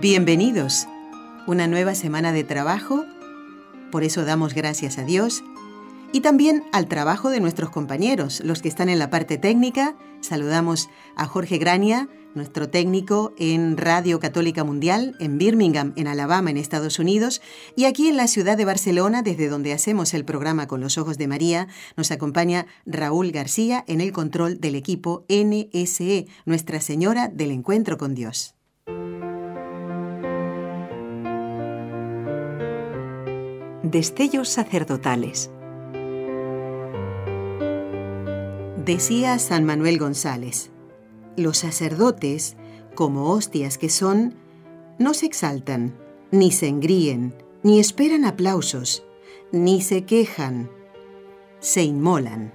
Bienvenidos. Una nueva semana de trabajo. Por eso damos gracias a Dios. Y también al trabajo de nuestros compañeros, los que están en la parte técnica. Saludamos a Jorge Grania, nuestro técnico en Radio Católica Mundial, en Birmingham, en Alabama, en Estados Unidos, y aquí en la ciudad de Barcelona, desde donde hacemos el programa Con los Ojos de María, nos acompaña Raúl García en el control del equipo NSE, Nuestra Señora del Encuentro con Dios. Destellos sacerdotales. Decía San Manuel González, los sacerdotes, como hostias que son, no se exaltan, ni se engríen, ni esperan aplausos, ni se quejan, se inmolan.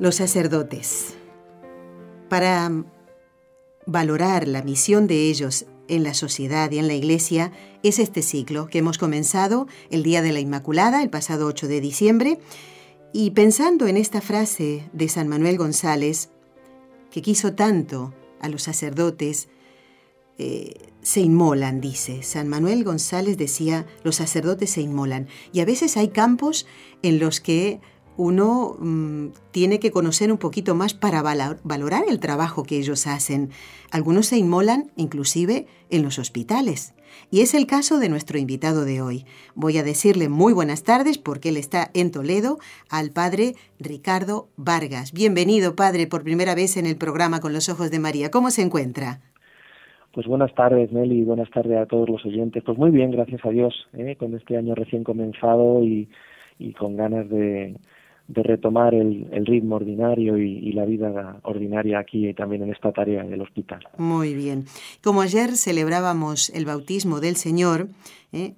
Los sacerdotes. Para valorar la misión de ellos en la sociedad y en la iglesia es este ciclo que hemos comenzado el día de la Inmaculada, el pasado 8 de diciembre, y pensando en esta frase de San Manuel González, que quiso tanto a los sacerdotes, eh, se inmolan, dice. San Manuel González decía, los sacerdotes se inmolan. Y a veces hay campos en los que uno mm, tiene que conocer un poquito más para valorar el trabajo que ellos hacen. Algunos se inmolan inclusive en los hospitales. Y es el caso de nuestro invitado de hoy. Voy a decirle muy buenas tardes porque él está en Toledo al padre Ricardo Vargas. Bienvenido, padre, por primera vez en el programa Con los Ojos de María. ¿Cómo se encuentra? Pues buenas tardes, Nelly, buenas tardes a todos los oyentes. Pues muy bien, gracias a Dios, ¿eh? con este año recién comenzado y con ganas de, de retomar el, ritmo ordinario y, la vida ordinaria aquí y también en esta tarea del hospital. Muy bien. Como ayer celebrábamos el bautismo del Señor, ¿eh?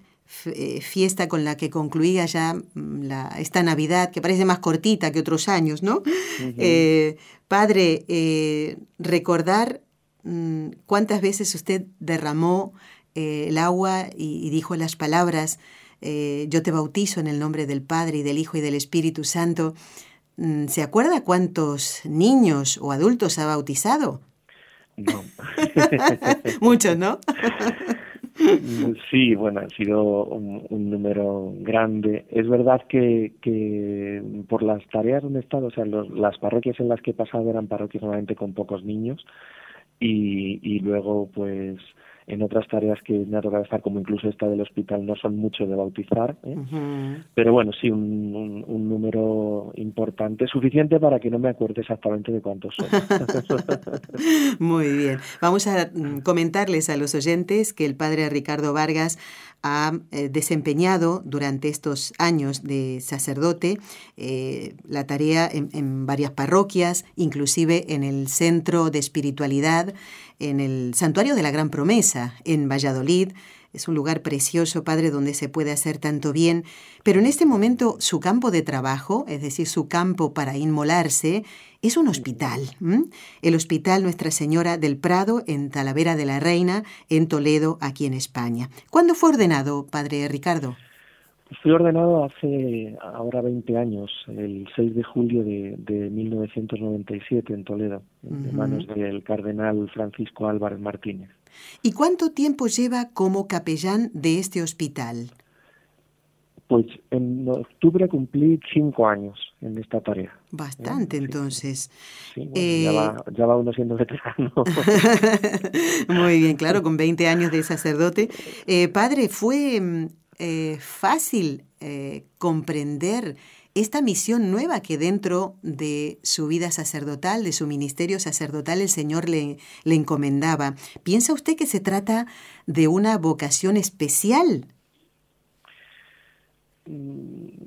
Eh, fiesta con la que concluía ya mm, la, esta Navidad, que parece más cortita que otros años, ¿no? Eh, padre, recordar mm, cuántas veces usted derramó el agua y dijo las palabras eh, yo te bautizo en el nombre del Padre y del Hijo y del Espíritu Santo. Mm, ¿Se acuerda cuántos niños o adultos ha bautizado? No. Muchos, ¿no? sí, bueno, ha sido un, número grande. Es verdad que, que, por las tareas donde he estado, o sea, las parroquias en las que he pasado eran parroquias normalmente con pocos niños y, y luego, pues, en otras tareas que me ha tocado estar, como incluso esta del hospital, no son mucho de bautizar, ¿eh? pero bueno, sí, un, un, número importante, suficiente para que no me acuerde exactamente de cuántos son. Muy bien, vamos a comentarles a los oyentes que el padre Ricardo Vargas ha eh, desempeñado durante estos años de sacerdote eh, la tarea en, en varias parroquias, inclusive en el Centro de Espiritualidad, en el Santuario de la Gran Promesa, en Valladolid. Es un lugar precioso, Padre, donde se puede hacer tanto bien, pero en este momento su campo de trabajo, es decir, su campo para inmolarse, es un hospital. El Hospital Nuestra Señora del Prado, en Talavera de la Reina, en Toledo, aquí en España. ¿Cuándo fue ordenado, Padre Ricardo? Fui ordenado hace ahora 20 años, el 6 de julio de, 1997 en Toledo, en manos del cardenal Francisco Álvarez Martínez. ¿Y cuánto tiempo lleva como capellán de este hospital? Pues en octubre cumplí cinco años en esta tarea. Bastante, entonces. Sí, ya, va, ya, va, uno siendo veterano. Muy bien, claro, con 20 años de sacerdote. Eh, padre, ¿fue mm, eh, fácil eh, comprender esta misión nueva que dentro de su vida sacerdotal, de su ministerio sacerdotal, el Señor le, le encomendaba. ¿Piensa usted que se trata de una vocación especial?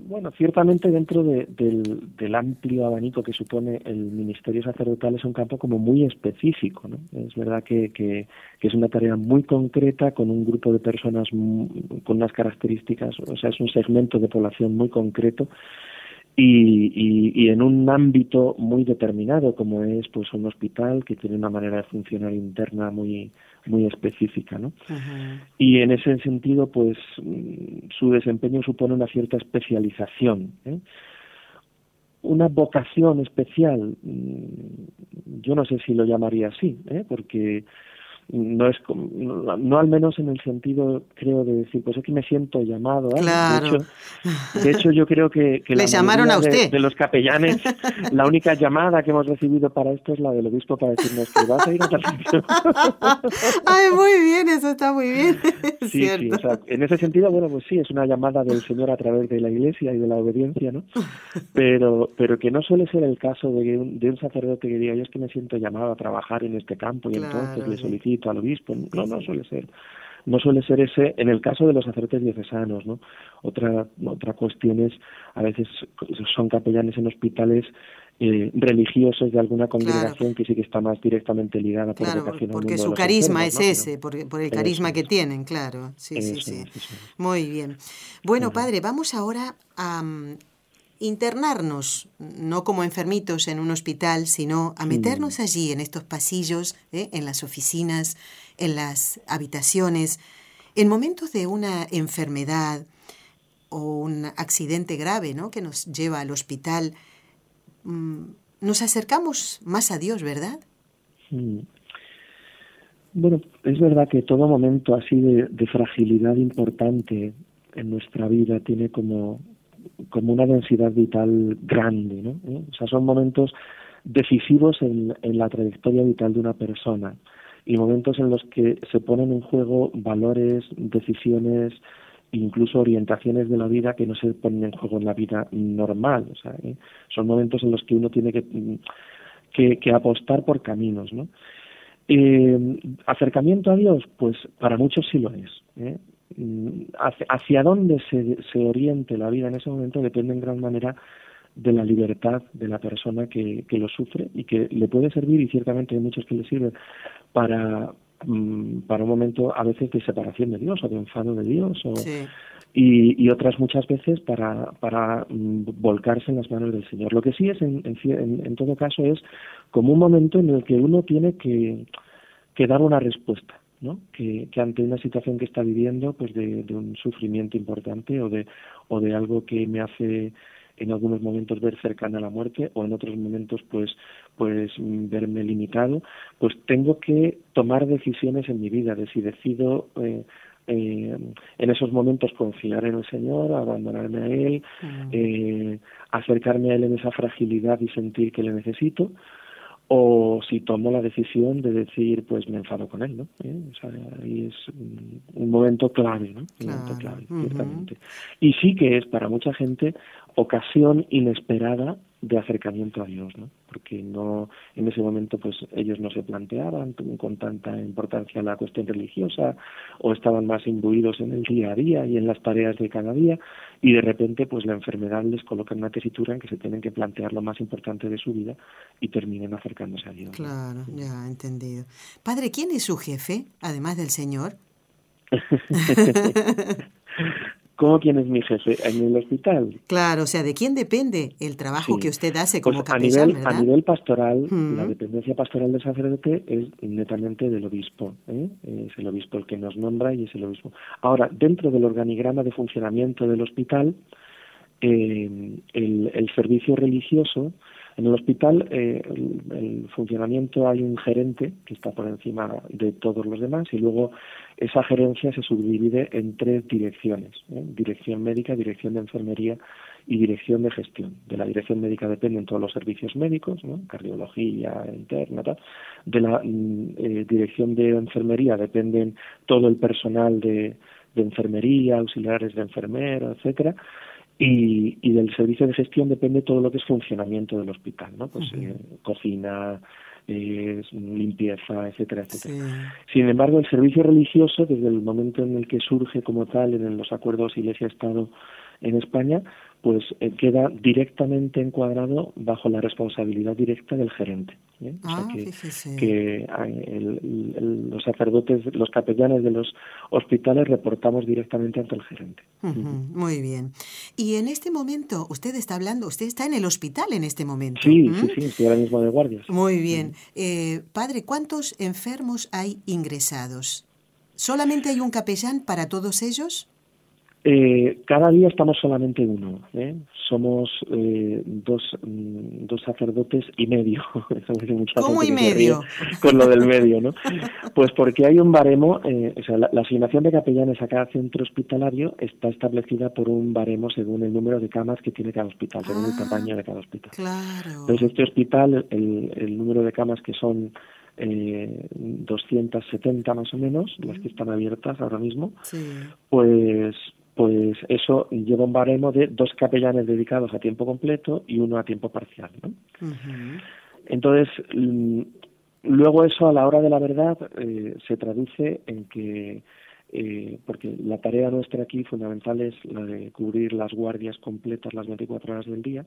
Bueno, ciertamente dentro del, amplio abanico que supone el ministerio sacerdotal es un campo como muy específico. ¿no? Es verdad que, que, es una tarea muy concreta con un grupo de personas con unas características, o sea, es un segmento de población muy concreto y, y, en un ámbito muy determinado como es pues un hospital que tiene una manera de funcionar interna muy muy específica ¿no? y en ese sentido pues mm, su desempeño supone una cierta especialización ¿eh? una vocación especial mm, yo no sé si lo llamaría así ¿eh? porque no es no, al menos en el sentido creo de decir pues es que me siento llamado ¿eh? de, hecho, yo creo que, le llamaron a usted. de, los capellanes la única llamada que hemos recibido para esto es la del obispo para decirnos que vas a ir a tal ay muy bien eso está muy bien sí sí o sea, en ese sentido bueno pues sí es una llamada del señor a través de la iglesia y de la obediencia no pero pero que no suele ser el caso de un, de un sacerdote que diga yo es que me siento llamado a trabajar en este campo y entonces le solicito al obispo. No, no suele ser. No suele ser ese en el caso de los sacerdotes diocesanos, ¿no? Otra, otra cuestión es, a veces son capellanes en hospitales eh, religiosos de alguna congregación que sí que está más directamente ligada por claro, porque su carisma es ese, por, el carisma que tienen, claro. Sí, sí, sí. Muy bien. Bueno, padre, vamos ahora a, internarnos, no como enfermitos en un hospital, sino a meternos allí en estos pasillos, ¿eh? en las oficinas, en las habitaciones, en momentos de una enfermedad o un accidente grave ¿no? que nos lleva al hospital, mm, nos acercamos más a Dios, ¿verdad? Bueno, es verdad que todo momento así de fragilidad importante en nuestra vida tiene como como una densidad vital grande, ¿no? ¿Eh? O sea, son momentos decisivos en, en la trayectoria vital de una persona y momentos en los que se ponen en juego valores, decisiones, incluso orientaciones de la vida que no se ponen en juego en la vida normal. O sea, ¿eh? son momentos en los que uno tiene que, que, apostar por caminos, ¿no? Eh, acercamiento a Dios, pues para muchos sí lo es. Mm, hacia, dónde se, se oriente la vida en ese momento depende en gran manera de la libertad de la persona que, que lo sufre y que le puede servir y ciertamente hay muchos que le sirven para mm, para un momento a veces de separación de Dios o de enfado de Dios o, y, y, otras muchas veces para, para mm, volcarse en las manos del Señor. Lo que sí es en, en, en todo caso es como un momento en el que uno tiene que, que dar una respuesta ¿no? Que, que, ante una situación que está viviendo, pues de, de, un sufrimiento importante o de, o de algo que me hace en algunos momentos ver cercana a la muerte o en otros momentos pues pues verme limitado, pues tengo que tomar decisiones en mi vida de si decido eh, eh, en esos momentos confiar en el Señor, abandonarme a Él, eh, acercarme a Él en esa fragilidad y sentir que le necesito, o si tomo la decisión de decir pues me enfado con él no ¿Eh? o sea, ahí es un, momento clave no un momento clave ciertamente. Y sí que es para mucha gente ocasión inesperada de acercamiento a Dios, ¿no? Porque no en ese momento pues ellos no se planteaban con tanta importancia la cuestión religiosa o estaban más imbuidos en el día a día y en las tareas de cada día y de repente pues la enfermedad les coloca en una tesitura en que se tienen que plantear lo más importante de su vida y terminen acercándose a Dios. Claro, ya entendido. Padre, ¿quién es su jefe además del Señor? ¿Cómo quién es mi jefe en el hospital? Claro, o sea, ¿de quién depende el trabajo que usted hace como pues a nivel, A nivel pastoral, la dependencia pastoral del sacerdote es netamente del obispo. ¿eh? Es el obispo el que nos nombra y es el obispo. Ahora, dentro del organigrama de funcionamiento del hospital, eh, el, el servicio religioso en el hospital, eh, el, funcionamiento hay un gerente que está por encima de todos los demás y luego esa gerencia se subdivide en tres direcciones, ¿eh? dirección médica, dirección de enfermería y dirección de gestión. De la dirección médica dependen todos los servicios médicos, cardiología interna, tal. de la mm, eh, dirección de enfermería dependen todo el personal de, enfermería, auxiliares de enfermera, etcétera y, y, del servicio de gestión depende todo lo que es funcionamiento del hospital, ¿no? Pues eh, cocina, eh, limpieza, etcétera, etcétera. Sin embargo, el servicio religioso, desde el momento en el que surge como tal en los acuerdos Iglesia-Estado en España, pues eh, queda directamente encuadrado bajo la responsabilidad directa del gerente. ¿eh? o sea Ah, que, que el- el- los sacerdotes, los capellanes de los hospitales reportamos directamente ante el gerente. Muy bien. Y en este momento, usted está hablando, usted está en el hospital en este momento. Sí, sí, sí, estoy ahora mismo de guardias. Muy bien. Eh, padre, ¿cuántos enfermos hay ingresados? ¿Solamente hay un capellán para todos ellos? Eh, cada día estamos solamente uno. ¿eh? Somos eh, dos, mm, dos sacerdotes y medio. Eso me dice mucha ¿Cómo y medio? Con lo del medio, ¿no? Pues porque hay un baremo, eh, o sea, la, la asignación de capellanes a cada centro hospitalario está establecida por un baremo según el número de camas que tiene cada hospital, según el Ah. tamaño de cada hospital. Claro. Entonces, este hospital, el, el número de camas que son eh, 270 más o menos, las que están abiertas ahora mismo, Sí. pues pues eso lleva un baremo de dos capellanes dedicados a tiempo completo y uno a tiempo parcial. ¿no? Entonces, mm, luego eso a la hora de la verdad eh, se traduce en que, eh, porque la tarea nuestra aquí fundamental es la de cubrir las guardias completas las 24 horas del día,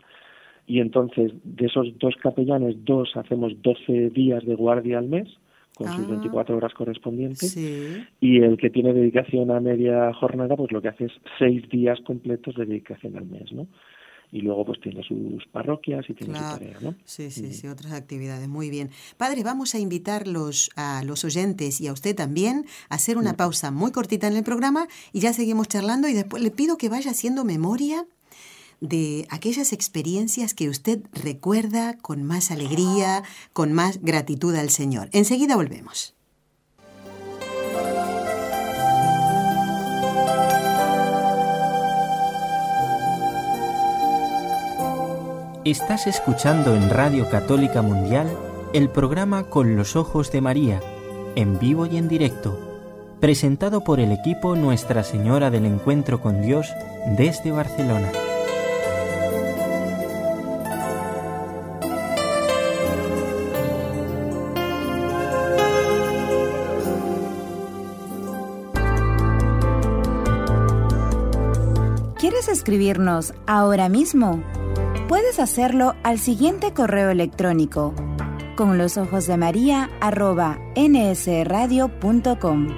y entonces de esos dos capellanes, dos hacemos 12 días de guardia al mes, con sus Ah. 24 horas correspondientes, Sí. y el que tiene dedicación a media jornada, pues lo que hace es seis días completos de dedicación al mes, ¿no? Y luego pues tiene sus parroquias y tiene Claro. su tarea, ¿no? Sí, sí, Mm. sí, otras actividades. Muy bien. Padre, vamos a invitarlos a los oyentes y a usted también a hacer una pausa muy cortita en el programa y ya seguimos charlando y después le pido que vaya haciendo memoria de aquellas experiencias que usted recuerda con más alegría, con más gratitud al Señor. Enseguida volvemos. Estás escuchando en Radio Católica Mundial el programa Con los Ojos de María, en vivo y en directo, presentado por el equipo Nuestra Señora del Encuentro con Dios desde Barcelona. Escribirnos ahora mismo? Puedes hacerlo al siguiente correo electrónico con los ojos de María arroba nsradio.com.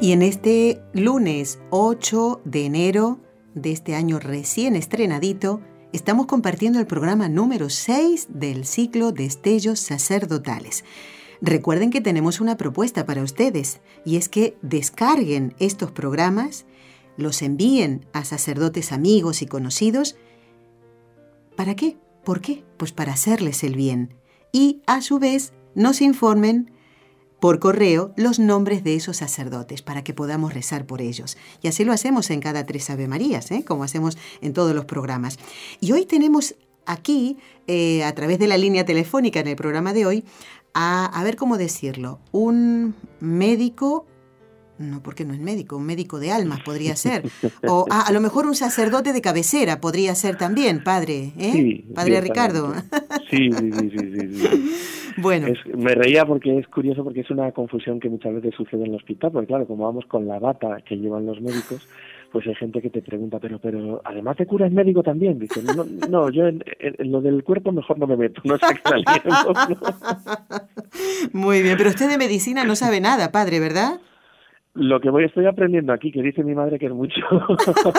Y en este lunes 8 de enero de este año recién estrenadito, estamos compartiendo el programa número 6 del ciclo Destellos Sacerdotales. Recuerden que tenemos una propuesta para ustedes y es que descarguen estos programas, los envíen a sacerdotes amigos y conocidos. ¿Para qué? ¿Por qué? Pues para hacerles el bien. Y a su vez nos informen por correo los nombres de esos sacerdotes para que podamos rezar por ellos. Y así lo hacemos en cada tres Ave Marías, ¿eh? como hacemos en todos los programas. Y hoy tenemos aquí, eh, a través de la línea telefónica en el programa de hoy, a, a ver cómo decirlo, un médico, no porque no es médico, un médico de almas podría ser, o ah, a lo mejor un sacerdote de cabecera podría ser también, padre, ¿eh? Sí, padre Ricardo. Sí, sí, sí, sí, sí. bueno, Es- me reía porque es curioso porque es una confusión que muchas veces sucede en el hospital, porque claro, como vamos con la bata que llevan los médicos, pues hay gente que te pregunta, pero pero además de cura es médico también. Dice, no, no yo en, lo del cuerpo mejor no me meto, no sé qué muy bien, pero usted de medicina no sabe nada, padre, ¿verdad? Lo que voy estoy aprendiendo aquí, que dice mi madre que es mucho.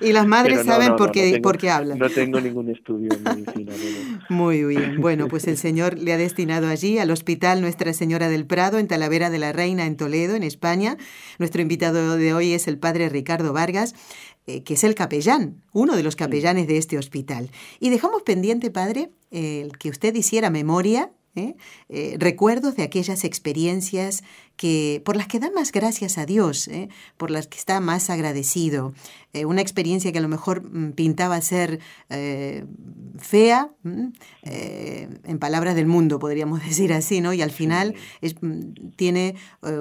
y las madres no, saben no, por, qué, tengo- por qué hablan. No tengo ningún estudio en medicina. Muy bien. Bueno, pues el Señor le ha destinado allí al Hospital Nuestra Señora del Prado en Talavera de la Reina, en Toledo, en España. Nuestro invitado de hoy es el padre Ricardo Vargas, eh, que es el capellán, uno de los capellanes de este hospital. Y dejamos pendiente, padre, el que usted hiciera memoria. ¿eh? Eh, recuerdos de aquellas experiencias que, por las que da más gracias a Dios, ¿eh? por las que está más agradecido. Eh, una experiencia que a lo mejor mm, pintaba ser eh, fea, mm, en palabras del mundo, podríamos decir así, ¿no? Y al final mm, tiene,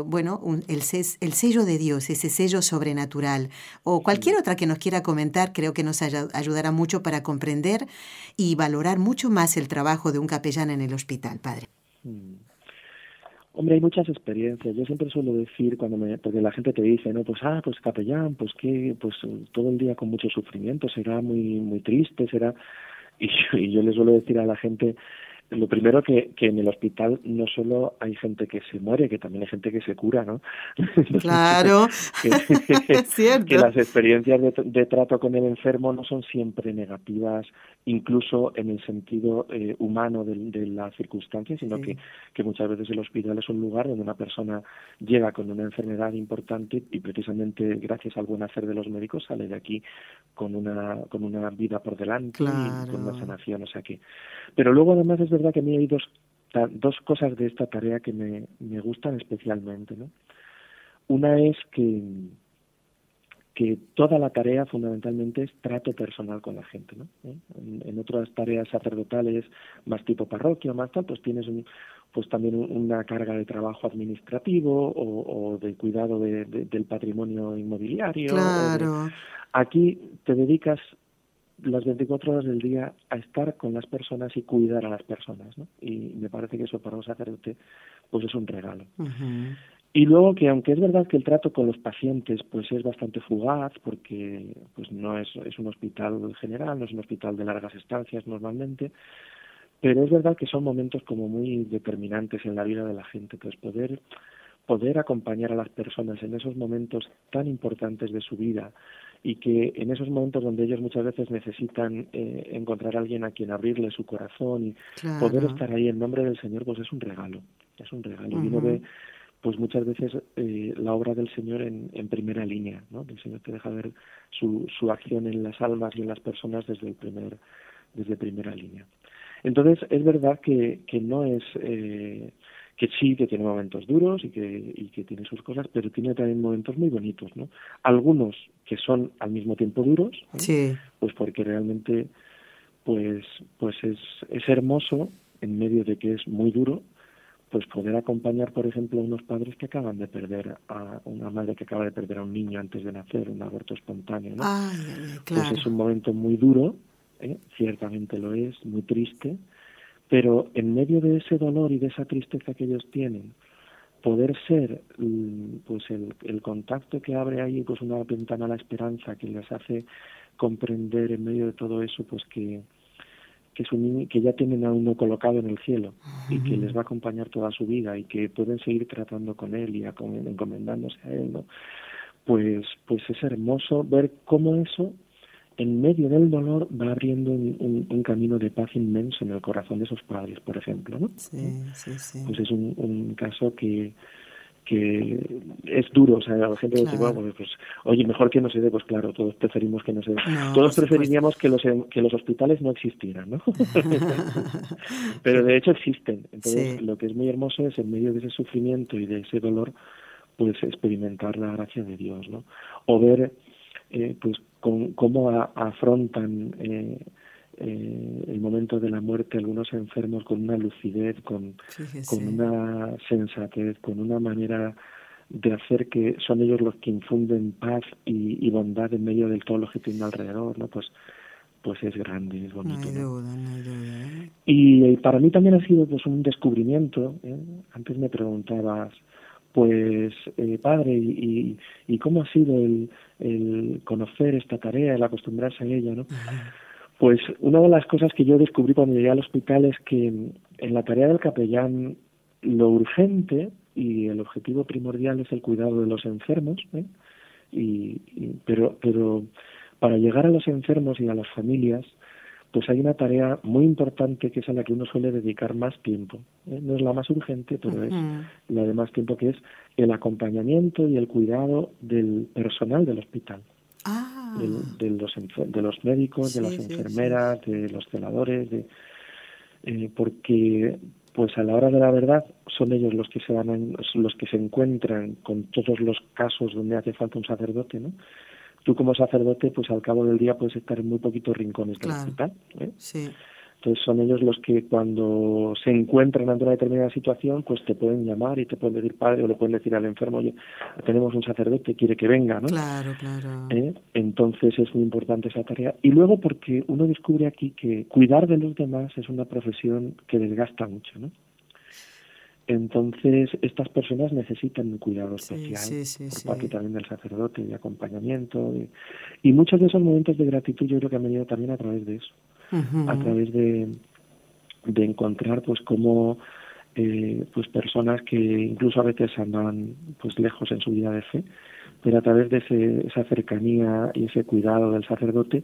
bueno, el, el, sello de Dios, ese sello sobrenatural. O cualquier otra que nos quiera comentar, creo que nos ayudará mucho para comprender y valorar mucho más el trabajo de un capellán en el hospital, padre. Hombre, hay muchas experiencias. Yo siempre suelo decir cuando me, porque la gente te dice, no, pues ah, pues capellán, pues que, pues todo el día con mucho sufrimiento, será muy, muy triste, será. Y, y yo les suelo decir a la gente, lo primero que, que en el hospital no solo hay gente que se muere, que también hay gente que se cura, ¿no? Claro, que, cierto. que las experiencias de, de, trato con el enfermo no son siempre negativas, incluso en el sentido eh, humano de, de las circunstancias, sino que, que muchas veces el hospital es un lugar donde una persona llega con una enfermedad importante y precisamente gracias al buen hacer de los médicos sale de aquí con una, con una vida por delante y con una sanación, o sea que... Pero luego además es verdad que a mí hay dos, dos cosas de esta tarea que me, me gustan especialmente. ¿no? Una es que, que toda la tarea fundamentalmente es trato personal con la gente. ¿no? ¿Eh? En, otras tareas sacerdotales, más tipo parroquia, más tal, pues tienes un, pues también una carga de trabajo administrativo o, o de cuidado de, del patrimonio inmobiliario. Claro. Aquí te dedicas las 24 horas del día a estar con las personas y cuidar a las personas, ¿no? Y me parece que eso para un sacerdote pues es un regalo. Y luego que aunque es verdad que el trato con los pacientes pues es bastante fugaz porque pues no es, es un hospital general, no es un hospital de largas estancias normalmente, pero es verdad que son momentos como muy determinantes en la vida de la gente, pues poder poder acompañar a las personas en esos momentos tan importantes de su vida y que en esos momentos donde ellos muchas veces necesitan eh, encontrar a alguien a quien abrirle su corazón y poder estar ahí en nombre del Señor, pues es un regalo, es un regalo. Y uno ve, pues muchas veces eh, la obra del Señor en, en primera línea, ¿no? El Señor te deja ver su, su acción en las almas y en las personas desde el primer, desde primera línea. Entonces es verdad que, que no es eh, que sí, que tiene momentos duros y que, y que tiene sus cosas, pero tiene también momentos muy bonitos, ¿no? Algunos que son al mismo tiempo duros, sí. pues porque realmente pues pues es, es hermoso en medio de que es muy duro pues poder acompañar por ejemplo a unos padres que acaban de perder a una madre que acaba de perder a un niño antes de nacer un aborto espontáneo ¿no? Ay, claro. pues es un momento muy duro ¿eh? ciertamente lo es muy triste pero en medio de ese dolor y de esa tristeza que ellos tienen, poder ser mm, pues el, el contacto que abre ahí pues una ventana a la esperanza que les hace comprender en medio de todo eso pues que que, su que ya tienen a uno colocado en el cielo y que les va a acompañar toda su vida y que pueden seguir tratando con él y encomendándose a él no pues pues es hermoso ver cómo eso en medio del dolor va abriendo un, un, camino de paz inmenso en el corazón de esos padres, por ejemplo. ¿no? Sí, sí, sí. Pues es un, un caso que, que es duro, o sea, la gente claro. dice, bueno, pues, oye, mejor que no se dé, pues claro, todos preferimos que no se dé. No, todos preferiríamos que los, que los hospitales no existieran, ¿no? Pero de hecho existen. Entonces, Sí. lo que es muy hermoso es en medio de ese sufrimiento y de ese dolor, pues experimentar la gracia de Dios, ¿no? O ver, eh, pues, con, cómo a, afrontan eh, eh, el momento de la muerte algunos enfermos con una lucidez, con, Fíjese. con una sensatez, con una manera de hacer que son ellos los que infunden paz y, y bondad en medio de todo lo que tienen alrededor, ¿no? Pues pues es grande, es No bonito. hay ¿no? duda, no hay duda. ¿eh? Y, eh, para mí también ha sido pues un descubrimiento. ¿eh? Antes me preguntabas, pues eh, padre, ¿y, y cómo ha sido el, el conocer esta tarea, el acostumbrarse a ella? ¿no? Pues una de las cosas que yo descubrí cuando llegué al hospital es que en la tarea del capellán lo urgente y el objetivo primordial es el cuidado de los enfermos, ¿eh? y, y, pero, pero para llegar a los enfermos y a las familias, pues hay una tarea muy importante que es a la que uno suele dedicar más tiempo. ¿eh? No es la más urgente, pero es la de más tiempo, que es el acompañamiento y el cuidado del personal del hospital. Ah. De, de, los, de los médicos, sí, de las sí, enfermeras, sí. de los celadores, de, eh, porque pues a la hora de la verdad son ellos los que se van los que se encuentran con todos los casos donde hace falta un sacerdote, ¿no? Tú como sacerdote, pues al cabo del día puedes estar en muy poquitos rincones del hospital. ¿eh? Sí. Entonces son ellos los que cuando se encuentran ante una determinada situación, pues te pueden llamar y te pueden decir padre o le pueden decir al enfermo, oye, tenemos un sacerdote, quiere que venga, ¿no? Claro, claro. ¿Eh? Entonces es muy importante esa tarea. Y luego porque uno descubre aquí que cuidar de los demás es una profesión que desgasta mucho, ¿no? Entonces, estas personas necesitan un cuidado especial por parte también del sacerdote, de acompañamiento. y muchos de esos momentos de gratitud yo creo que han venido también a través de eso a través de, de encontrar pues cómo eh, pues personas que incluso a veces andan pues lejos en su vida de fe pero a través de ese, esa cercanía y ese cuidado del sacerdote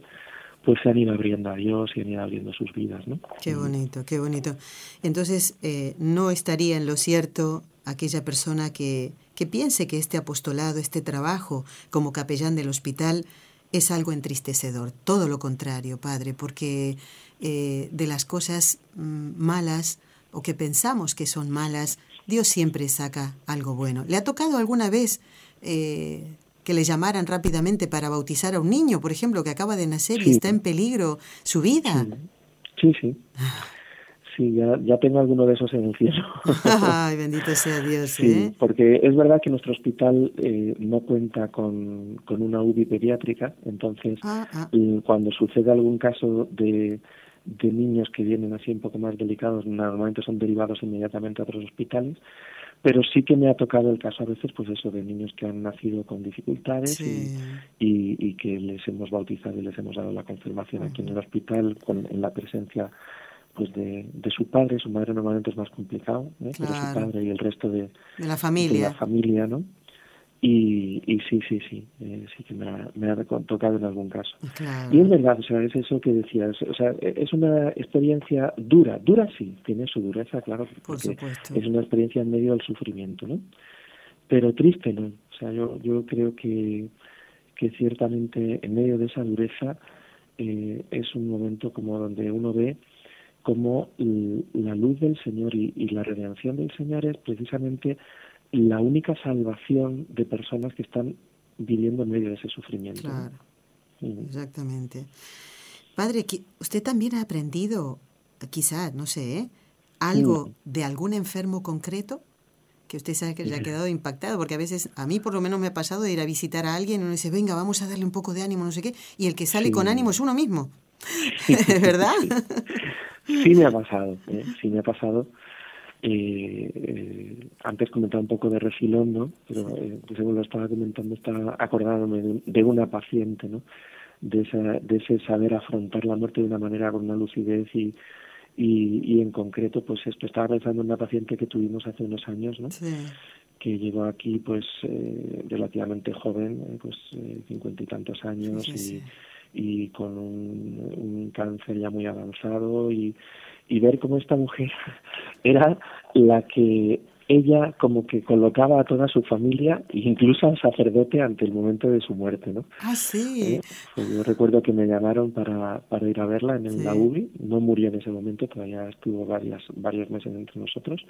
pues se han ido abriendo a Dios y han ido abriendo sus vidas, ¿no? Qué bonito, qué bonito. Entonces, eh, no estaría en lo cierto aquella persona que, que piense que este apostolado, este trabajo como capellán del hospital, es algo entristecedor. Todo lo contrario, Padre, porque eh, de las cosas mm, malas o que pensamos que son malas, Dios siempre saca algo bueno. ¿Le ha tocado alguna vez eh, que le llamaran rápidamente para bautizar a un niño, por ejemplo, que acaba de nacer y está en peligro su vida? Sí, sí. Ah. Sí, ya, ya tengo alguno de esos en el cielo. Ay, bendito sea Dios. Sí, ¿eh? porque es verdad que nuestro hospital eh, no cuenta con, con una UBI pediátrica, entonces ah, ah. cuando sucede algún caso de, de niños que vienen así un poco más delicados, normalmente son derivados inmediatamente a otros hospitales, pero sí que me ha tocado el caso a veces, pues eso, de niños que han nacido con dificultades y, y, que les hemos bautizado y les hemos dado la confirmación aquí en el hospital con, en la presencia pues de, de su padre, su madre normalmente es más complicado, ¿eh? pero su padre y el resto de, de la familia, la familia ¿no? Y, y sí, sí, sí, eh, sí que me ha, me ha tocado en algún caso. Y es verdad, o sea, es eso que decías, o sea, es una experiencia dura, dura sí, tiene su dureza, claro, porque es una experiencia en medio del sufrimiento, ¿no? Pero triste, ¿no? O sea, yo, yo creo que, que ciertamente en medio de esa dureza eh, es un momento como donde uno ve como la luz del Señor y, la redención del Señor es precisamente la única salvación de personas que están viviendo en medio de ese sufrimiento. Claro, exactamente. Padre, usted también ha aprendido, quizás, no sé, ¿eh? algo de algún enfermo concreto que usted sabe que ya ha quedado impactado, porque a veces, a mí por lo menos me ha pasado de ir a visitar a alguien y uno dice, venga, vamos a darle un poco de ánimo, no sé qué, y el que sale con ánimo es uno mismo. ¿Verdad? Sí me ha pasado, ¿eh? sí me ha pasado. Eh, eh, antes comentaba un poco de refilón, ¿no? Pero eh, según lo estaba comentando, estaba acordándome de, una paciente, ¿no? De, esa, de ese saber afrontar la muerte de una manera con una lucidez y, y, y en concreto, pues esto, estaba pensando en una paciente que tuvimos hace unos años, ¿no? que llegó aquí pues eh, relativamente joven, eh, pues cincuenta y tantos años y, y con un, un, cáncer ya muy avanzado y, y ver cómo esta mujer era la que ella como que colocaba a toda su familia incluso al sacerdote ante el momento de su muerte, ¿no? Ah, sí. Eh, pues yo recuerdo que me llamaron para, para ir a verla en el la UBI, no murió en ese momento, todavía estuvo varias, varios meses entre nosotros,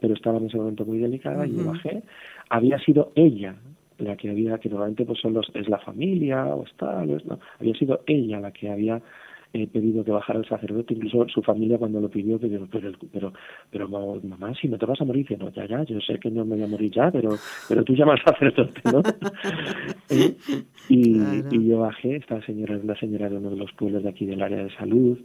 pero estaba en ese momento muy delicada y yo bajé. Había sido ella la que había, que normalmente pues son los, es la familia o está, no, había sido ella la que había eh, pedido que bajara el sacerdote, incluso su familia cuando lo pidió, pero, pero, pero, pero mamá, si no te vas a morir, dice, no, ya, ya, yo sé que no me voy a morir ya, pero, pero tú llamas al sacerdote, ¿no? Eh, y, y yo bajé, esta señora es la señora de uno de los pueblos de aquí del área de salud,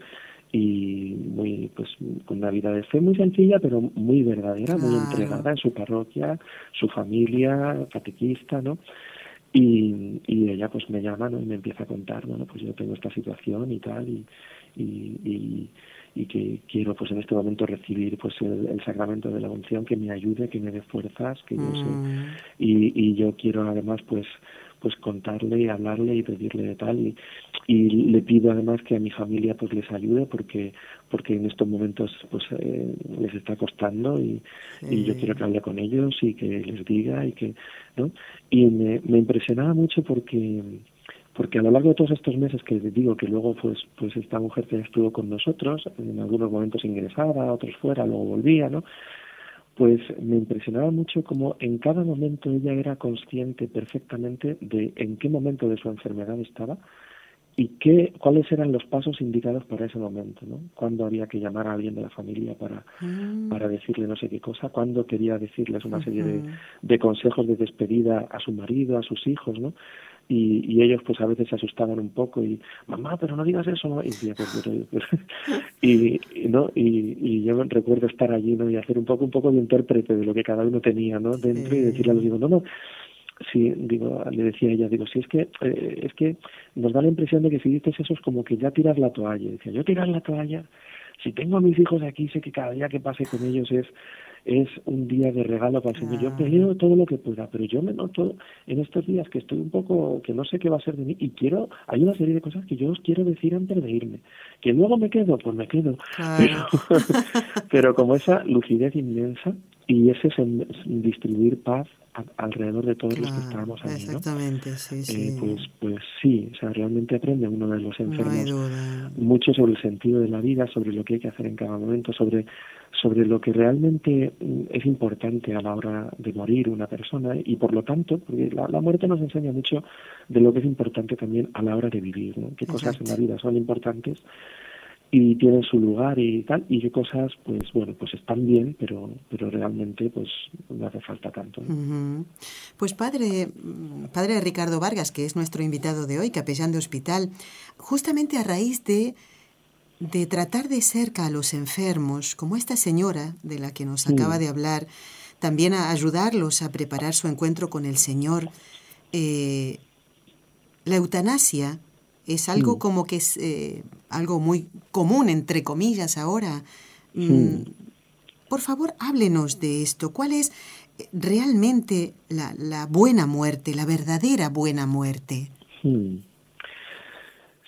y muy pues con una vida de fe muy sencilla pero muy verdadera muy entregada en su parroquia su familia catequista no y, y ella pues me llama ¿no? y me empieza a contar bueno pues yo tengo esta situación y tal y, y, y, que quiero pues en este momento recibir pues el, sacramento de la unción que me ayude que me dé fuerzas que yo sé mm. y, y yo quiero además pues pues contarle y hablarle y pedirle de tal. Y, y le pido además que a mi familia pues les ayude porque porque en estos momentos pues eh, les está costando y, y, yo quiero que hable con ellos y que les diga y que no y me, me impresionaba mucho porque porque a lo largo de todos estos meses que digo que luego pues pues esta mujer que estuvo con nosotros en algunos momentos ingresaba otros fuera luego volvía no pues me impresionaba mucho como en cada momento ella era consciente perfectamente de en qué momento de su enfermedad estaba y qué, cuáles eran los pasos indicados para ese momento, ¿no? Cuándo había que llamar a alguien de la familia para, mm. para decirle no sé qué cosa, cuándo quería decirles una serie de, de consejos de despedida a su marido, a sus hijos, ¿no? Y, y, ellos pues a veces se asustaban un poco y mamá pero no digas eso y, pues, pues, y, no y, y, yo recuerdo estar allí no y hacer un poco un poco de intérprete de lo que cada uno tenía no dentro y decirle a los hijos no no sí, digo, le decía ella, digo, si es que, eh, es que nos da la impresión de que si dices eso es como que ya tiras la toalla. Decía, yo tirar la toalla, si tengo a mis hijos aquí, sé que cada día que pase con ellos es es un día de regalo para el Señor. Yo peleo todo lo que pueda, pero yo me noto en estos días que estoy un poco, que no sé qué va a ser de mí y quiero, hay una serie de cosas que yo os quiero decir antes de irme. Que luego me quedo, pues me quedo. Pero, pero como esa lucidez inmensa y ese es distribuir paz alrededor de todos los que estamos ahí, exactamente, sí, eh, sí. pues, pues sí, o sea, realmente aprende uno de los enfermos mucho sobre el sentido de la vida, sobre lo que hay que hacer en cada momento, sobre sobre lo que realmente mm, es importante a la hora de morir una persona y por lo tanto, porque la, muerte nos enseña mucho de lo que es importante también a la hora de vivir, ¿no? qué cosas en la vida son importantes y tienen su lugar y tal y qué cosas pues bueno pues están bien pero pero realmente pues no hace falta tanto pues padre padre Ricardo Vargas que es nuestro invitado de hoy capellán de hospital justamente a raíz de de tratar de cerca a los enfermos como esta señora de la que nos acaba de hablar también a ayudarlos a preparar su encuentro con el Señor eh, la eutanasia es algo como que es eh, algo muy común, entre comillas, ahora. Mm, por favor, háblenos de esto. ¿Cuál es eh, realmente la, la buena muerte, la verdadera buena muerte?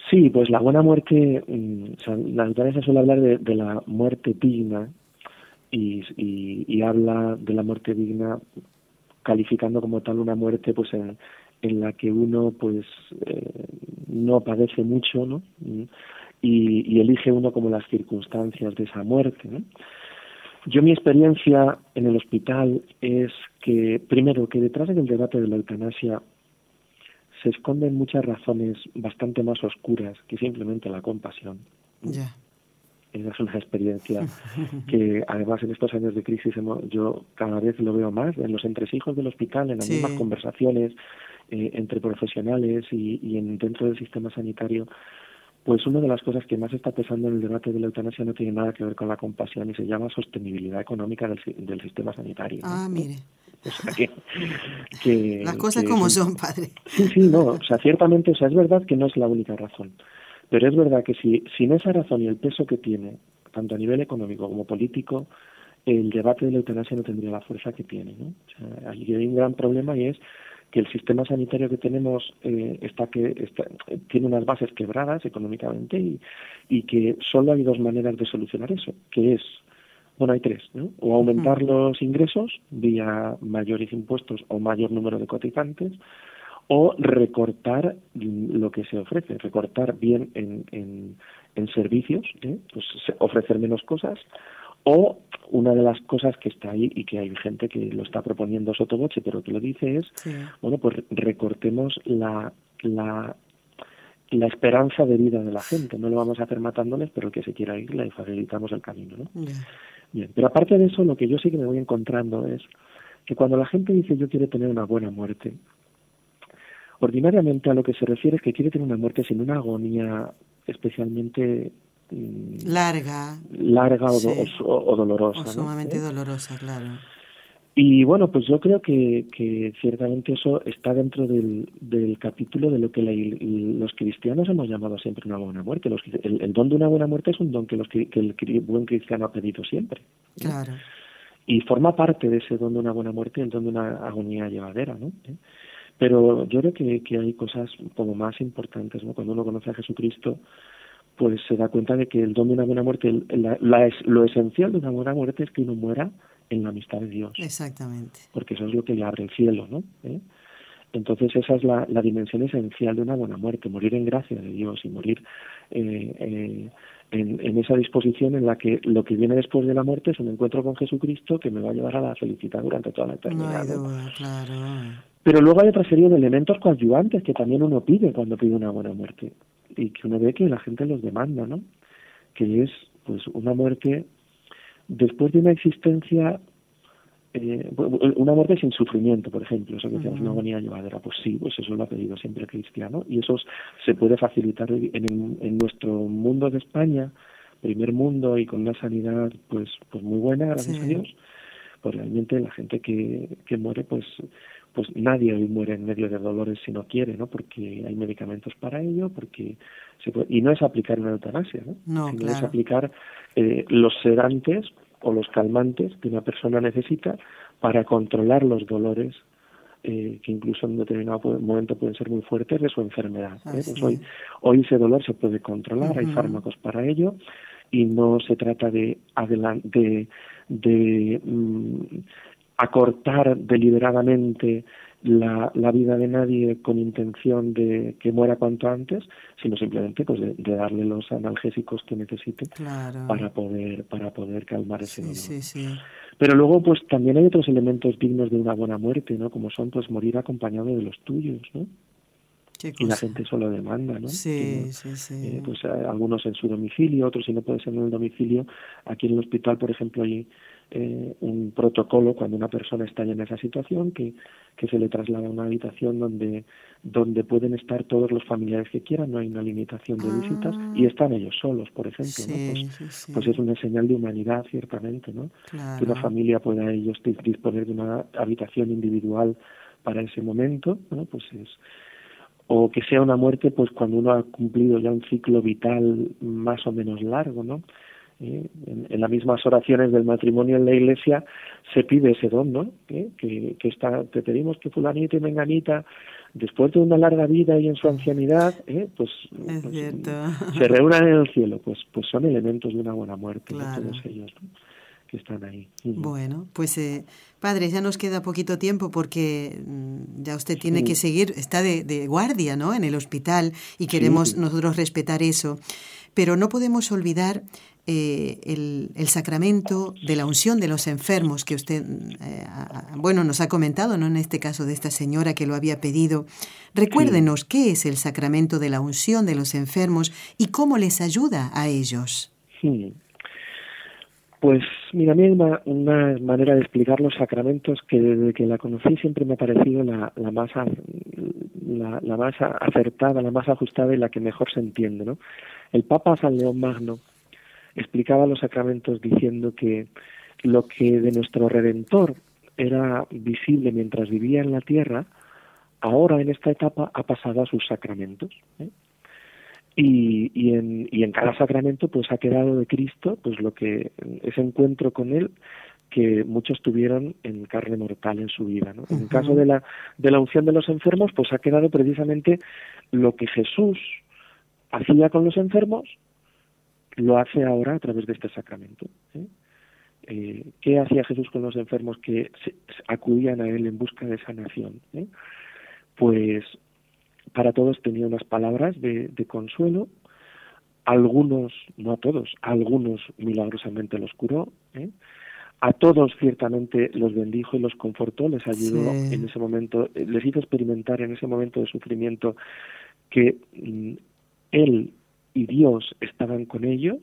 Sí, pues la buena muerte, mm, la eutanasia suele hablar de, la muerte digna y, y, habla de la muerte digna calificando como tal una muerte pues en, en la que uno pues eh, no padece mucho no y, elige uno como las circunstancias de esa muerte ¿no? yo mi experiencia en el hospital es que primero que detrás del debate de la eutanasia se esconden muchas razones bastante más oscuras que simplemente la compasión. Ya. Esa es una experiencia que además en estos años de crisis yo cada vez lo veo más en los entresijos del hospital, en las mismas conversaciones, eh, entre profesionales y, y en, dentro del sistema sanitario, pues una de las cosas que más está pesando en el debate de la eutanasia no tiene nada que ver con la compasión y se llama sostenibilidad económica del, del sistema sanitario. Ah, mire. que, las cosas como son, padre. Sí, sí, no, o sea, ciertamente, o sea, es verdad que no es la única razón, pero es verdad que si sin esa razón y el peso que tiene, tanto a nivel económico como político, el debate de la eutanasia no tendría la fuerza que tiene, ¿no? O sea, hay un gran problema y es que el sistema sanitario que tenemos eh, está que tiene unas bases quebradas económicamente y, y que solo hay dos maneras de solucionar eso, que es bueno, hay tres, ¿no? O aumentar los ingresos vía mayores impuestos o mayor número de cotizantes, o recortar lo que se ofrece, recortar bien en, en, en servicios, ¿eh? pues ofrecer menos cosas, o una de las cosas que está ahí y que hay gente que lo está proponiendo sotoboche, pero que lo dice es, bueno, pues recortemos la, la, la esperanza de vida de la gente. No lo vamos a hacer matándoles, pero el que se quiera ir le facilitamos el camino, ¿no? Bien, pero aparte de eso, lo que yo sí que me voy encontrando es que cuando la gente dice yo quiero tener una buena muerte, ordinariamente a lo que se refiere es que quiere tener una muerte sin una agonía especialmente larga. Larga o, dolorosa. O sumamente dolorosa, claro. Y bueno, pues yo creo que, que ciertamente eso está dentro del, del capítulo de lo que los cristianos hemos llamado siempre una buena muerte. Los, el, don de una buena muerte es un don que, los, que el buen cristiano ha pedido siempre. Claro. Y forma parte de ese don de una buena muerte el don de una agonía llevadera, ¿no? ¿Eh? Pero yo creo que, que hay cosas como más importantes, ¿no? Cuando uno conoce a Jesucristo, pues se da cuenta de que el don de una buena muerte, la, lo esencial de una buena muerte es que uno muera en la amistad de Dios. Exactamente. Porque eso es lo que le abre el cielo, ¿no? ¿Eh? Entonces esa es la, la, dimensión esencial de una buena muerte, morir en gracia de Dios y morir eh, eh, en, en, esa disposición en la que lo que viene después de la muerte es un encuentro con Jesucristo que me va a llevar a la felicidad durante toda la eternidad. No duda, claro. Pero luego hay otra serie de elementos coadyuvantes que también uno pide cuando pide una buena muerte y que uno ve que la gente los demanda, ¿no? Que es pues una muerte después de una existencia eh, una muerte sin sufrimiento, por ejemplo, eso que decíamos, una agonía llevadera, pues sí, pues eso lo ha pedido siempre el cristiano y eso se puede facilitar en, en nuestro mundo de España, primer mundo y con una sanidad pues pues muy buena, gracias a Dios, pues realmente la gente que, que muere pues pues nadie hoy muere en medio de dolores si no quiere, ¿no? Porque hay medicamentos para ello, porque se puede, y no es aplicar una eutanasia, ¿no? no sino claro. es aplicar eh, los sedantes o los calmantes que una persona necesita para controlar los dolores eh, que incluso en un determinado momento pueden ser muy fuertes de su enfermedad. ¿eh? Pues hoy, hoy ese dolor se puede controlar, uh -huh. hay fármacos para ello y no se trata de, de, de mm, acortar deliberadamente la, la, vida de nadie con intención de que muera cuanto antes, sino simplemente pues de, de darle los analgésicos que necesite claro. para poder para poder calmar ese dolor. Sí, sí. Pero luego pues también hay otros elementos dignos de una buena muerte, ¿no? Como son pues morir acompañado de los tuyos, ¿no? y la gente eso lo demanda, ¿no? Sí, sí, sí. Eh, pues eh, algunos en su domicilio, otros si no puede ser en el domicilio. Aquí en el hospital, por ejemplo, hay eh, un protocolo cuando una persona está ya en esa situación que, que se le traslada a una habitación donde donde pueden estar todos los familiares que quieran, no hay una limitación de ah. visitas y están ellos solos, por ejemplo, sí, ¿no? Pues, sí, sí. pues es una señal de humanidad ciertamente, ¿no? Claro. Que una familia pueda ellos disponer de una habitación individual para ese momento, ¿no? Pues es o que sea una muerte pues cuando uno ha cumplido ya un ciclo vital más o menos largo, ¿no? ¿Eh? En, en, las mismas oraciones del matrimonio en la iglesia se pide ese don, ¿no? ¿Eh? Que, que está, te pedimos que fulanita y menganita, después de una larga vida y en su ancianidad, ¿eh? pues, es pues se reúnan en el cielo, pues, pues son elementos de una buena muerte, claro. ¿no? todos ellos, ¿no? que están ahí. Bueno, pues eh, padre, ya nos queda poquito tiempo porque mm, ya usted tiene sí. que seguir, está de, de, guardia, ¿no? En el hospital y queremos sí. nosotros respetar eso. Pero no podemos olvidar eh, el, el, sacramento de la unción de los enfermos que usted, eh, bueno, nos ha comentado, ¿no? En este caso de esta señora que lo había pedido. Recuérdenos sí. qué es el sacramento de la unción de los enfermos y cómo les ayuda a ellos. Sí. Pues mira, a mí hay una, una, manera de explicar los sacramentos que desde que la conocí siempre me ha parecido la, la más la, la, más acertada, la más ajustada y la que mejor se entiende, ¿no? El Papa San León Magno explicaba los sacramentos diciendo que lo que de nuestro Redentor era visible mientras vivía en la tierra, ahora en esta etapa ha pasado a sus sacramentos. ¿eh? Y, y, en, y en cada sacramento pues ha quedado de Cristo pues lo que ese encuentro con él que muchos tuvieron en carne mortal en su vida. ¿no? En el caso de la, de la unción de los enfermos, pues ha quedado precisamente lo que Jesús hacía con los enfermos, lo hace ahora a través de este sacramento. ¿eh? Eh, ¿Qué hacía Jesús con los enfermos que se, acudían a él en busca de sanación? ¿eh? Pues para todos tenía unas palabras de, de, consuelo, algunos, no a todos, algunos milagrosamente los curó, ¿eh? a todos ciertamente los bendijo y los confortó, les ayudó sí. en ese momento, les hizo experimentar en ese momento de sufrimiento que mm, él y Dios estaban con ellos,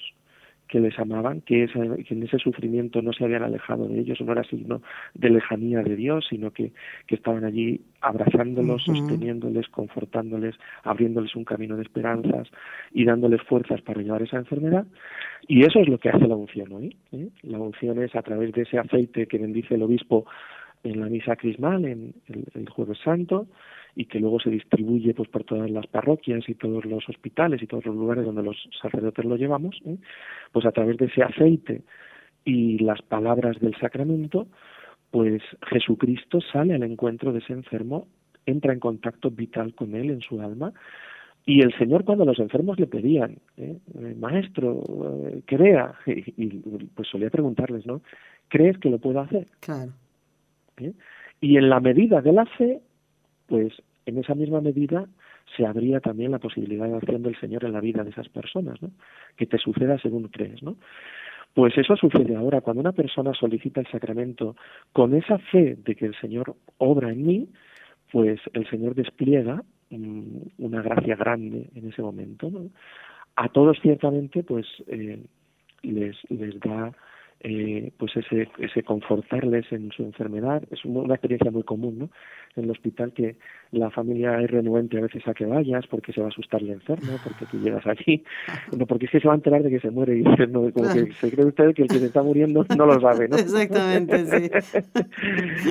que les amaban, que, esa, que, en ese sufrimiento no se habían alejado de ellos, no era signo de lejanía de Dios, sino que, que estaban allí abrazándolos, uh -huh. sosteniéndoles, confortándoles, abriéndoles un camino de esperanzas y dándoles fuerzas para llevar esa enfermedad. Y eso es lo que hace la unción hoy. ¿eh? La unción es a través de ese aceite que bendice el obispo en la misa crismal, en el, el jueves santo, y que luego se distribuye pues por todas las parroquias y todos los hospitales y todos los lugares donde los sacerdotes lo llevamos, ¿eh? pues a través de ese aceite y las palabras del sacramento, pues Jesucristo sale al encuentro de ese enfermo, entra en contacto vital con él en su alma, y el Señor cuando los enfermos le pedían, ¿eh? maestro, eh, que vea, y, y, pues solía preguntarles, ¿no? ¿Crees que lo puedo hacer? Claro. ¿Eh? Y en la medida de la fe, pues en esa misma medida se abría también la posibilidad de acción del Señor en la vida de esas personas, ¿no? Que te suceda según crees, ¿no? Pues eso sucede ahora. Cuando una persona solicita el sacramento con esa fe de que el Señor obra en mí, pues el Señor despliega mm, una gracia grande en ese momento. ¿no? A todos ciertamente, pues eh, les, les da eh, pues ese, ese confortarles en su enfermedad. Es una experiencia muy común ¿no? en el hospital que la familia es renuente a veces a que vayas porque se va a asustar el enfermo, porque tú llegas allí, no, porque es que se va a enterar de que se muere y no, como que se cree usted que el que se está muriendo no lo sabe, ¿no? Exactamente, sí.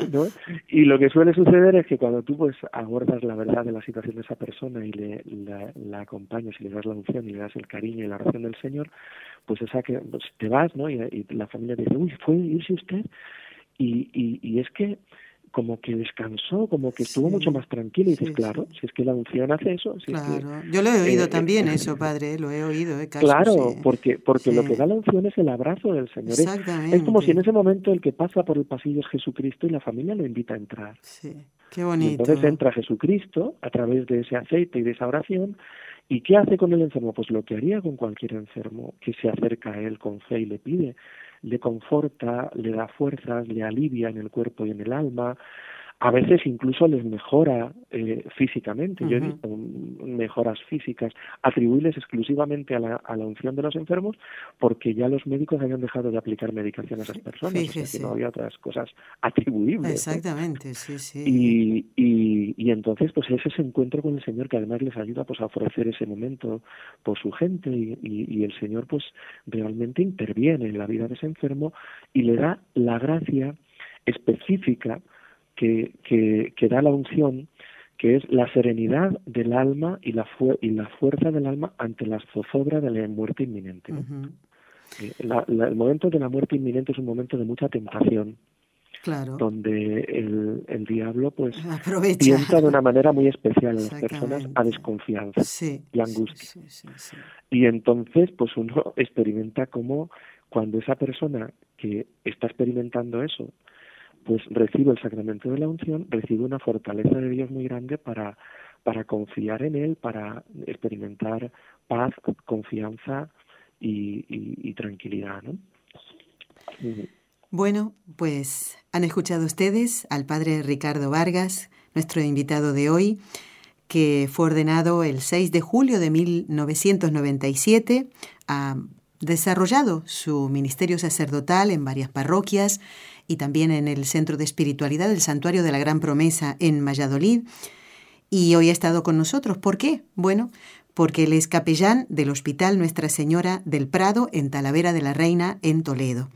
¿No? Y lo que suele suceder es que cuando tú pues abordas la verdad de la situación de esa persona y le la, la acompañas y le das la unción y le das el cariño y la oración del Señor, pues esa que pues, te vas, ¿no? Y, y la familia dice, uy, ¿fue irse usted? Y, y, y es que como que descansó, como que estuvo mucho más tranquilo. Y dices, sí, claro, sí. si es que la unción hace eso. Si claro. es que, Yo lo he oído eh, también eh, eso, padre, lo he oído. Eh, Claro, porque porque lo que da la unción es el abrazo del Señor. Exactamente. es como si en ese momento el que pasa por el pasillo es Jesucristo y la familia lo invita a entrar. Sí, qué Y bonito. entonces entra Jesucristo a través de ese aceite y de esa oración. ¿Y qué hace con el enfermo? Pues lo que haría con cualquier enfermo que se acerca a él con fe y le pide. Le conforta, le da fuerzas, le alivia en el cuerpo y en el alma. A veces incluso les mejora eh, físicamente. Yo he visto mejoras físicas atribuibles exclusivamente a la, a la unción de los enfermos porque ya los médicos habían dejado de aplicar medicación a esas personas. O sea que no había otras cosas atribuibles. ¿no? Exactamente, sí, sí. Y, y, y entonces pues es ese encuentro con el Señor que además les ayuda pues a ofrecer ese momento por su gente y, y, y el Señor pues realmente interviene en la vida de ese enfermo y le da la gracia específica que, que, que da la unción que es la serenidad del alma y la, fu- y la fuerza del alma ante la zozobra de la muerte inminente. ¿no? Ujú, Eh, la- la- el momento de la muerte inminente es un momento de mucha tentación, Claro. donde el, el diablo pues Aprovecha. tienta de una manera muy especial a las personas a desconfianza Sí, y angustia. sí, sí. Y entonces, pues uno experimenta como cuando esa persona que está experimentando eso, pues recibe el sacramento de la unción, recibe una fortaleza de Dios muy grande para, para confiar en Él, para experimentar paz, confianza y, y, tranquilidad, ¿no? Bueno, pues han escuchado ustedes al padre Ricardo Vargas, nuestro invitado de hoy, que fue ordenado el 6 de julio de 1997, ha desarrollado su ministerio sacerdotal en varias parroquias y también en el Centro de Espiritualidad del Santuario de la Gran Promesa en Valladolid. Y hoy ha estado con nosotros. ¿Por qué? Bueno, porque él es capellán del Hospital Nuestra Señora del Prado en Talavera de la Reina, en Toledo.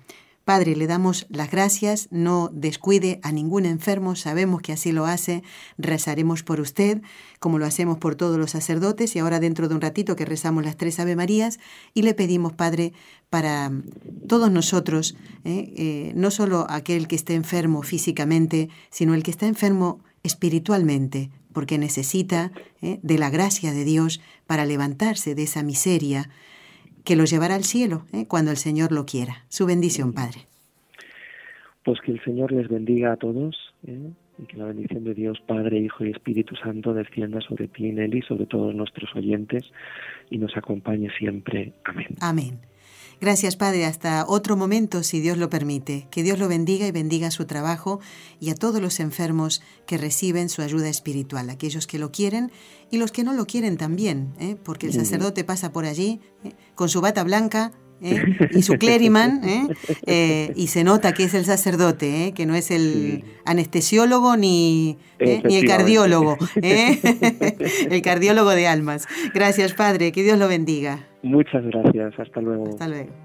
Padre, le damos las gracias, no descuide a ningún enfermo, sabemos que así lo hace, rezaremos por usted, como lo hacemos por todos los sacerdotes, y ahora dentro de un ratito que rezamos las tres Ave Marías, y le pedimos, Padre, para todos nosotros, ¿eh? Eh, no solo aquel que esté enfermo físicamente, sino el que está enfermo espiritualmente, porque necesita ¿eh? de la gracia de Dios para levantarse de esa miseria que lo llevará al cielo ¿eh? cuando el Señor lo quiera. Su bendición, Padre. Pues que el Señor les bendiga a todos ¿eh? y que la bendición de Dios, Padre, Hijo y Espíritu Santo descienda sobre ti, Nelly, sobre todos nuestros oyentes y nos acompañe siempre. Amén. Amén. Gracias, Padre. Hasta otro momento, si Dios lo permite. Que Dios lo bendiga y bendiga su trabajo y a todos los enfermos que reciben su ayuda espiritual, aquellos que lo quieren y los que no lo quieren también, ¿eh? porque el sacerdote pasa por allí ¿eh? con su bata blanca. ¿Eh? y su clériman, ¿eh? Eh, y se nota que es el sacerdote, que no es el Sí. anestesiólogo ni, ni el cardiólogo, el cardiólogo de almas. Gracias, Padre, que Dios lo bendiga. Muchas gracias. Hasta luego. Hasta luego.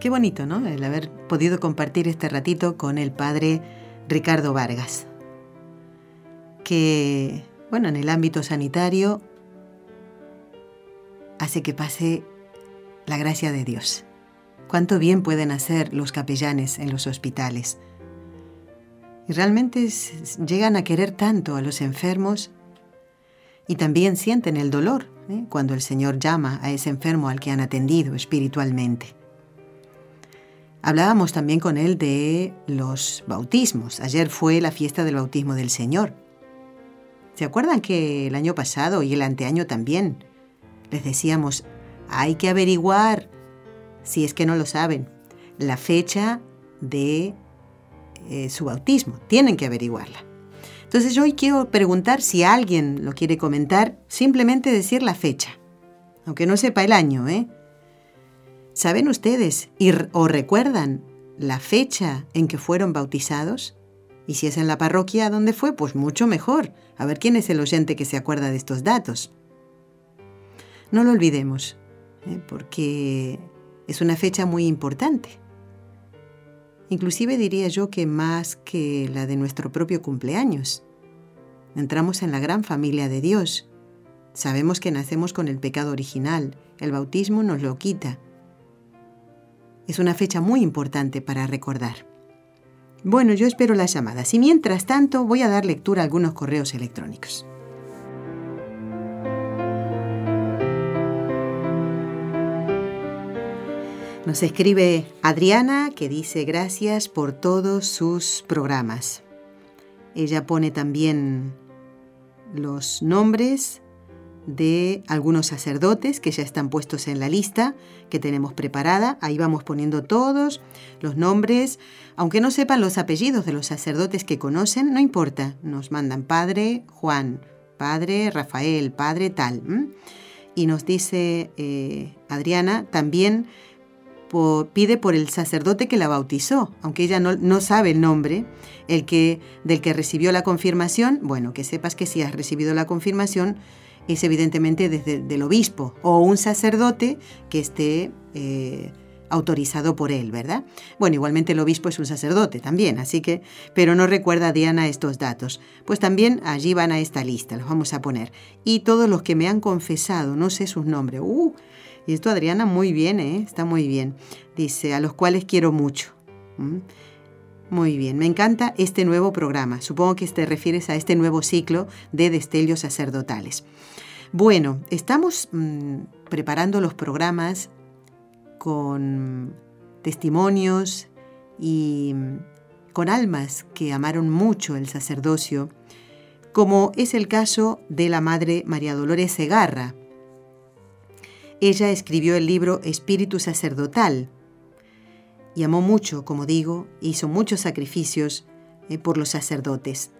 Qué bonito, ¿no? El haber podido compartir este ratito con el padre Ricardo Vargas, que, bueno, en el ámbito sanitario hace que pase la gracia de Dios. Cuánto bien pueden hacer los capellanes en los hospitales. Y realmente llegan a querer tanto a los enfermos y también sienten el dolor ¿eh? cuando el Señor llama a ese enfermo al que han atendido espiritualmente. Hablábamos también con él de los bautismos. Ayer fue la fiesta del bautismo del Señor. ¿Se acuerdan que el año pasado y el anteaño también les decíamos, hay que averiguar, si es que no lo saben, la fecha de eh, su bautismo? Tienen que averiguarla. Entonces yo hoy quiero preguntar si alguien lo quiere comentar, simplemente decir la fecha, aunque no sepa el año, ¿eh? ¿Saben ustedes o recuerdan la fecha en que fueron bautizados? Y si es en la parroquia donde fue, pues mucho mejor. A ver quién es el oyente que se acuerda de estos datos. No lo olvidemos, ¿eh? porque es una fecha muy importante. Inclusive diría yo que más que la de nuestro propio cumpleaños. Entramos en la gran familia de Dios. Sabemos que nacemos con el pecado original. El bautismo nos lo quita es una fecha muy importante para recordar. Bueno, yo espero las llamadas y mientras tanto voy a dar lectura a algunos correos electrónicos. Nos escribe Adriana que dice gracias por todos sus programas. Ella pone también los nombres de algunos sacerdotes que ya están puestos en la lista que tenemos preparada. Ahí vamos poniendo todos los nombres. Aunque no sepan los apellidos de los sacerdotes que conocen, no importa. Nos mandan Padre Juan, Padre Rafael, Padre tal. Y nos dice eh, Adriana también pide por el sacerdote que la bautizó, aunque ella no, no, sabe el nombre, el que, del que recibió la confirmación, bueno, que sepas que si has recibido la confirmación, es evidentemente desde el obispo o un sacerdote que esté eh, autorizado por él, ¿verdad? Bueno, igualmente el obispo es un sacerdote también, así que, pero no recuerda Diana estos datos. Pues también allí van a esta lista, los vamos a poner. Y todos los que me han confesado, no sé sus nombres. Uh, y esto Adriana muy bien, ¿eh? Está muy bien. Dice, a los cuales quiero mucho. ¿Mm? Muy bien, me encanta este nuevo programa. Supongo que te refieres a este nuevo ciclo de destellos sacerdotales. Bueno, estamos mm, preparando los programas con testimonios y mm, con almas que amaron mucho el sacerdocio, como es el caso de la Madre María Dolores Segarra. Ella escribió el libro Espíritu Sacerdotal, y amó mucho, como digo, hizo muchos sacrificios eh, por los sacerdotes.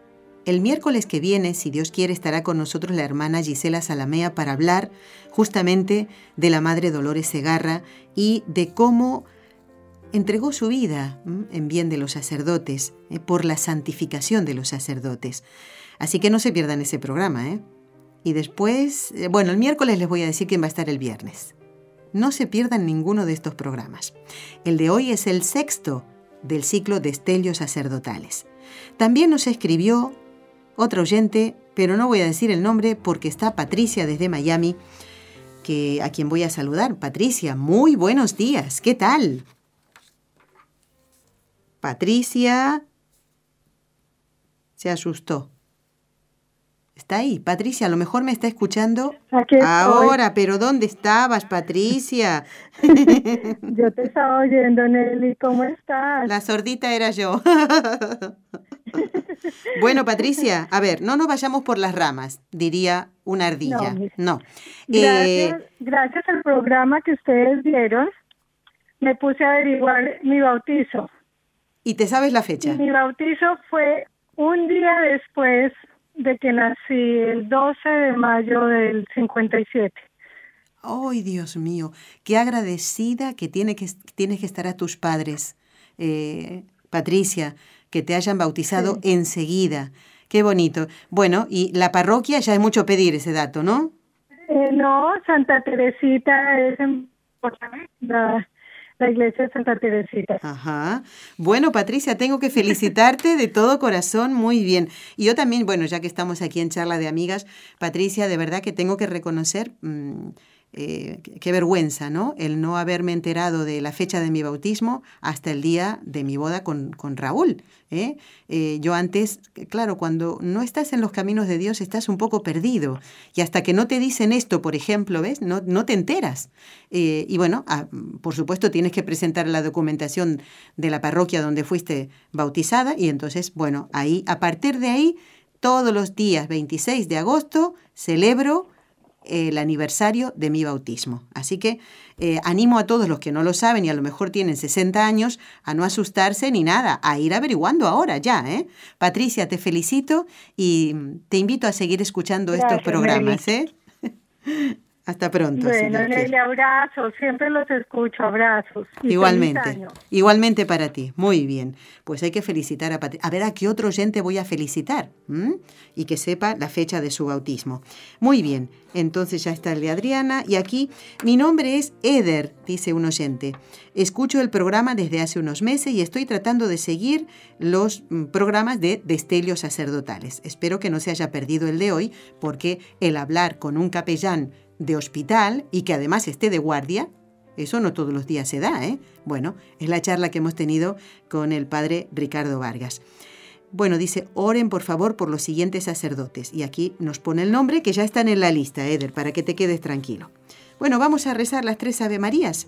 El miércoles que viene, si Dios quiere, estará con nosotros la hermana Gisela Salamea para hablar justamente de la Madre Dolores Segarra y de cómo entregó su vida en bien de los sacerdotes, eh, por la santificación de los sacerdotes. Así que no se pierdan ese programa. ¿eh? Y después, eh, bueno, el miércoles les voy a decir quién va a estar el viernes. No se pierdan ninguno de estos programas. El de hoy es el sexto del ciclo de Estelios Sacerdotales. También nos escribió otro oyente, pero no voy a decir el nombre porque está Patricia desde Miami, que a quien voy a saludar. Patricia, muy buenos días. ¿Qué tal? Patricia se asustó. Está ahí. Patricia, a lo mejor me está escuchando ahora, pero ¿dónde estabas, Patricia? yo te estaba oyendo, Nelly. ¿Cómo estás? La sordita era yo. bueno, Patricia, a ver, no nos vayamos por las ramas, diría una ardilla. No. Eh, gracias, al programa que ustedes dieron, me puse a averiguar mi bautizo. ¿Y te sabes la fecha? Mi bautizo fue un día después de que nací el 12 de mayo del 57. ¡Ay, Dios mío! Qué agradecida que, tiene que tienes que estar a tus padres, eh, Patricia, que te hayan bautizado enseguida. Qué bonito. Bueno, y la parroquia ya es mucho pedir ese dato, ¿no? Eh, no, Santa Teresita es la, la iglesia de Santa Teresita. Ajá. Bueno, Patricia, tengo que felicitarte de todo corazón, muy bien. Y yo también, bueno, ya que estamos aquí en charla de amigas, Patricia, de verdad que tengo que reconocer... Mm, eh, qué vergüenza, ¿no? El no haberme enterado de la fecha de mi bautismo hasta el día de mi boda con, con Raúl. ¿eh? Eh, yo antes, claro, cuando no estás en los caminos de Dios estás un poco perdido. Y hasta que no te dicen esto, por ejemplo, ¿ves? No, no te enteras. y bueno, ah, por supuesto tienes que presentar la documentación de la parroquia donde fuiste bautizada y entonces, bueno, ahí, a partir de ahí, todos los días 26 de agosto celebro el aniversario de mi bautismo. Así que eh, animo a todos los que no lo saben y a lo mejor tienen 60 años a no asustarse ni nada, a ir averiguando ahora ya. ¿eh? Patricia, te felicito y te invito a seguir escuchando estos programas. ¿eh? Hasta pronto. Bueno, le abrazo, siempre los escucho, abrazos. igualmente, igualmente para ti. Muy bien. Pues hay que felicitar a Patricia. A ver a qué otro oyente voy a felicitar y que sepa la fecha de su bautismo. Muy bien, entonces ya está el de Adriana y aquí mi nombre es Eder, dice un oyente. Escucho el programa desde hace unos meses y estoy tratando de seguir los mm, programas de destelios sacerdotales. Espero que no se haya perdido el de hoy porque el hablar con un capellán de hospital y que además esté de guardia, eso no todos los días se da, ¿eh? Bueno, es la charla que hemos tenido con el padre Ricardo Vargas. Bueno, dice, oren por favor por los siguientes sacerdotes. Y aquí nos pone el nombre que ya están en la lista, Eder, para que te quedes tranquilo. Bueno, vamos a rezar las tres Ave Marías.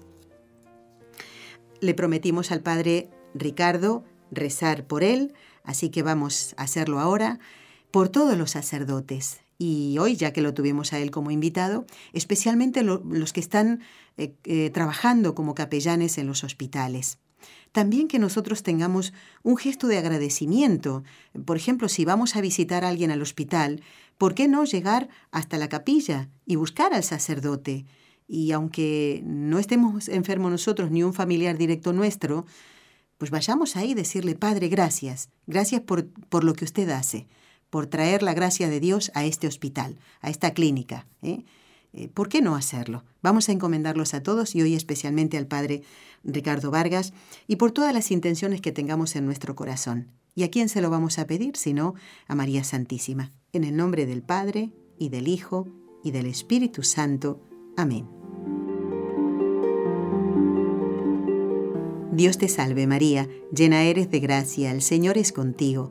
Le prometimos al padre Ricardo rezar por él, así que vamos a hacerlo ahora, por todos los sacerdotes, y hoy, ya que lo tuvimos a él como invitado, especialmente los que están eh, eh, trabajando como capellanes en los hospitales. También que nosotros tengamos un gesto de agradecimiento. Por ejemplo, si vamos a visitar a alguien al hospital, ¿por qué no llegar hasta la capilla y buscar al sacerdote? Y aunque no estemos enfermos nosotros ni un familiar directo nuestro, pues vayamos ahí y decirle, Padre, gracias, gracias por, por lo que usted hace por traer la gracia de Dios a este hospital, a esta clínica. ¿eh? Eh, ¿Por qué no hacerlo? Vamos a encomendarlos a todos y hoy especialmente al Padre Ricardo Vargas y por todas las intenciones que tengamos en nuestro corazón. ¿Y a quién se lo vamos a pedir? Sino a María Santísima. En el nombre del Padre y del Hijo y del Espíritu Santo. Amén. Dios te salve María, llena eres de gracia, el Señor es contigo.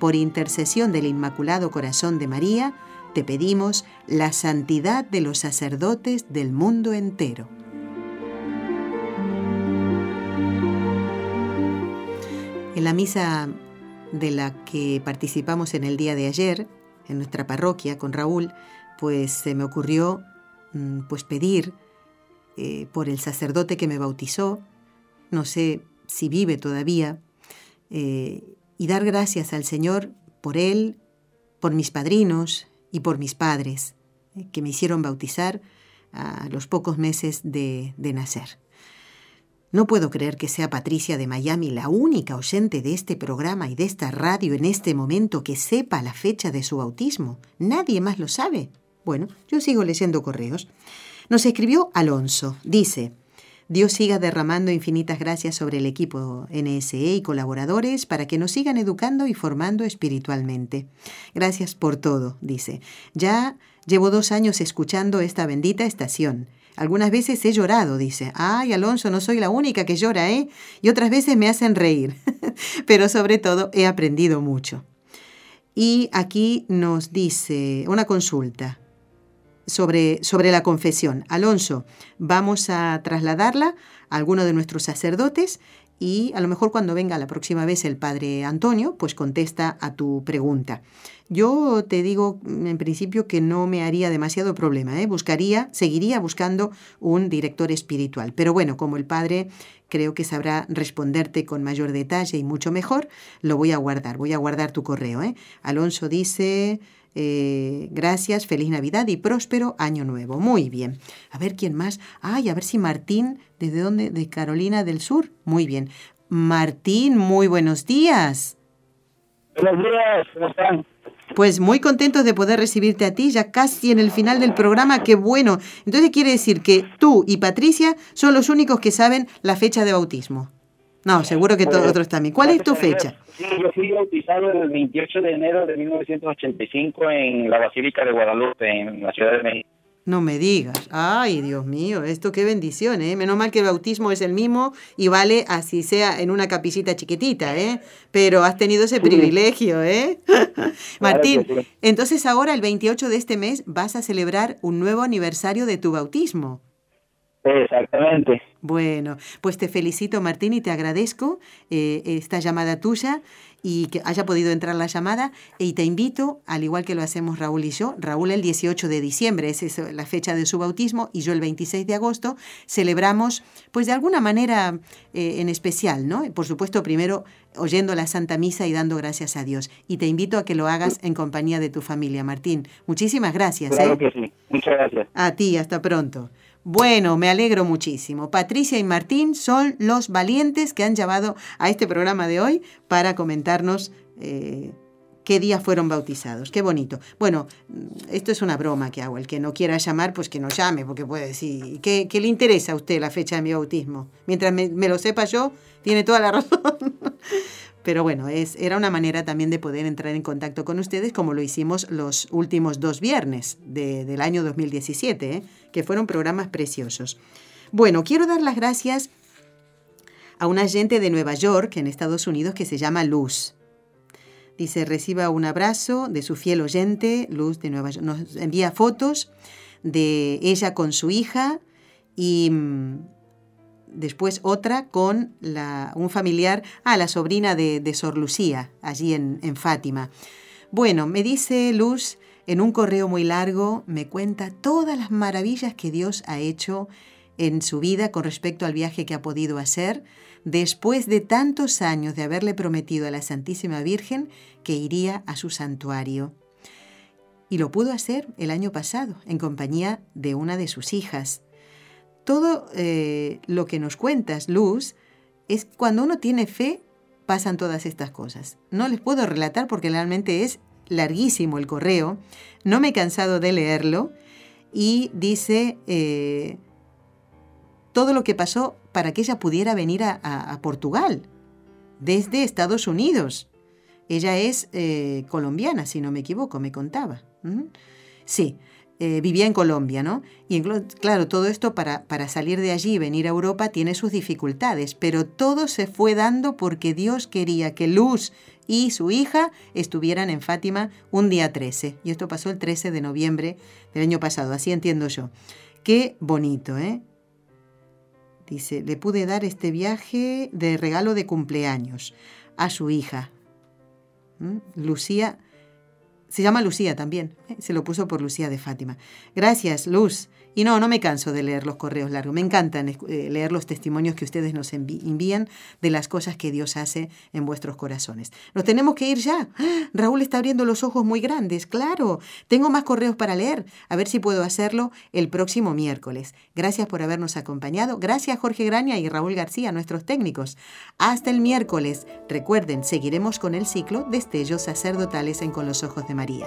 por intercesión del Inmaculado Corazón de María, te pedimos la santidad de los sacerdotes del mundo entero. En la misa de la que participamos en el día de ayer, en nuestra parroquia con Raúl, pues se me ocurrió mm, pues pedir eh, por el sacerdote que me bautizó, no sé si vive todavía, eh, y dar gracias al Señor por Él, por mis padrinos y por mis padres, eh, que me hicieron bautizar a los pocos meses de, de nacer. No puedo creer que sea Patricia de Miami la única oyente de este programa y de esta radio en este momento que sepa la fecha de su bautismo. Nadie más lo sabe. Bueno, yo sigo leyendo correos. Nos escribió Alonso. Dice, Dios siga derramando infinitas gracias sobre el equipo NSE y colaboradores para que nos sigan educando y formando espiritualmente. Gracias por todo, dice. Ya llevo dos años escuchando esta bendita estación. Algunas veces he llorado, dice. Ay, Alonso, no soy la única que llora, ¿eh? Y otras veces me hacen reír. Pero sobre todo he aprendido mucho. Y aquí nos dice una consulta sobre, sobre la confesión. Alonso, vamos a trasladarla a alguno de nuestros sacerdotes y a lo mejor cuando venga la próxima vez el padre Antonio, pues contesta a tu pregunta. Yo te digo en principio que no me haría demasiado problema, ¿eh? buscaría, seguiría buscando un director espiritual. Pero bueno, como el padre creo que sabrá responderte con mayor detalle y mucho mejor, lo voy a guardar, voy a guardar tu correo. ¿eh? Alonso dice, eh, gracias, feliz Navidad y próspero año nuevo. Muy bien. A ver quién más. Ay, a ver si Martín, ¿desde dónde? De Carolina del Sur. Muy bien. Martín, muy buenos días. Buenos días, ¿cómo están? Pues muy contentos de poder recibirte a ti, ya casi en el final del programa, qué bueno. Entonces quiere decir que tú y Patricia son los únicos que saben la fecha de bautismo. No, seguro que todos otros también. ¿Cuál es tu fecha? Sí, yo fui bautizado el 28 de enero de 1985 en la Basílica de Guadalupe, en la Ciudad de México. No me digas. Ay, Dios mío, esto qué bendición, ¿eh? Menos mal que el bautismo es el mismo y vale así sea en una capillita chiquitita, ¿eh? Pero has tenido ese privilegio, ¿eh? Martín, entonces ahora el 28 de este mes vas a celebrar un nuevo aniversario de tu bautismo. Exactamente. Bueno, pues te felicito Martín y te agradezco eh, esta llamada tuya y que haya podido entrar la llamada y te invito, al igual que lo hacemos Raúl y yo, Raúl el 18 de diciembre, esa es la fecha de su bautismo, y yo el 26 de agosto, celebramos pues de alguna manera eh, en especial, ¿no? Por supuesto, primero oyendo la Santa Misa y dando gracias a Dios. Y te invito a que lo hagas en compañía de tu familia, Martín. Muchísimas gracias. Claro ¿eh? que sí. Muchas gracias. A ti, hasta pronto. Bueno, me alegro muchísimo. Patricia y Martín son los valientes que han llevado a este programa de hoy para comentarnos eh, qué día fueron bautizados. Qué bonito. Bueno, esto es una broma que hago. El que no quiera llamar, pues que no llame, porque puede decir, ¿qué, qué le interesa a usted la fecha de mi bautismo? Mientras me, me lo sepa yo, tiene toda la razón. Pero bueno, es, era una manera también de poder entrar en contacto con ustedes como lo hicimos los últimos dos viernes de, del año 2017, ¿eh? que fueron programas preciosos. Bueno, quiero dar las gracias a una gente de Nueva York, en Estados Unidos, que se llama Luz. Dice, reciba un abrazo de su fiel oyente, Luz de Nueva York. Nos envía fotos de ella con su hija y después otra con la, un familiar, ah, la sobrina de, de Sor Lucía, allí en, en, Fátima. Bueno, me dice Luz en un correo muy largo, me cuenta todas las maravillas que Dios ha hecho en su vida con respecto al viaje que ha podido hacer, después de tantos años de haberle prometido a la Santísima Virgen que iría a su santuario. Y lo pudo hacer el año pasado, en compañía de una de sus hijas, todo eh, lo que nos cuentas, Luz, es cuando uno tiene fe, pasan todas estas cosas. No les puedo relatar porque realmente es larguísimo el correo, no me he cansado de leerlo y dice eh, todo lo que pasó para que ella pudiera venir a, Portugal desde Estados Unidos. Ella es eh, colombiana, si no me equivoco, me contaba. Sí, eh, vivía en Colombia, ¿no? Y claro, todo esto para, para salir de allí y venir a Europa tiene sus dificultades, pero todo se fue dando porque Dios quería que Luz y su hija estuvieran en Fátima un día 13. Y esto pasó el 13 de noviembre del año pasado, así entiendo yo. Qué bonito, ¿eh? Dice, le pude dar este viaje de regalo de cumpleaños a su hija. Lucía se llama Lucía también. ¿eh? Se lo puso por Lucía de Fátima. Gracias, Luz. Y no, no me canso de leer los correos largos. Me encantan eh, leer los testimonios que ustedes nos envían de las cosas que Dios hace en vuestros corazones. Nos tenemos que ir ya. Raúl está abriendo los ojos muy grandes. Claro, tengo más correos para leer. A ver si puedo hacerlo el próximo miércoles. Gracias por habernos acompañado. Gracias Jorge Graña y Raúl García, nuestros técnicos. Hasta el miércoles. Recuerden, seguiremos con el ciclo Destellos sacerdotales en Con los Ojos de María.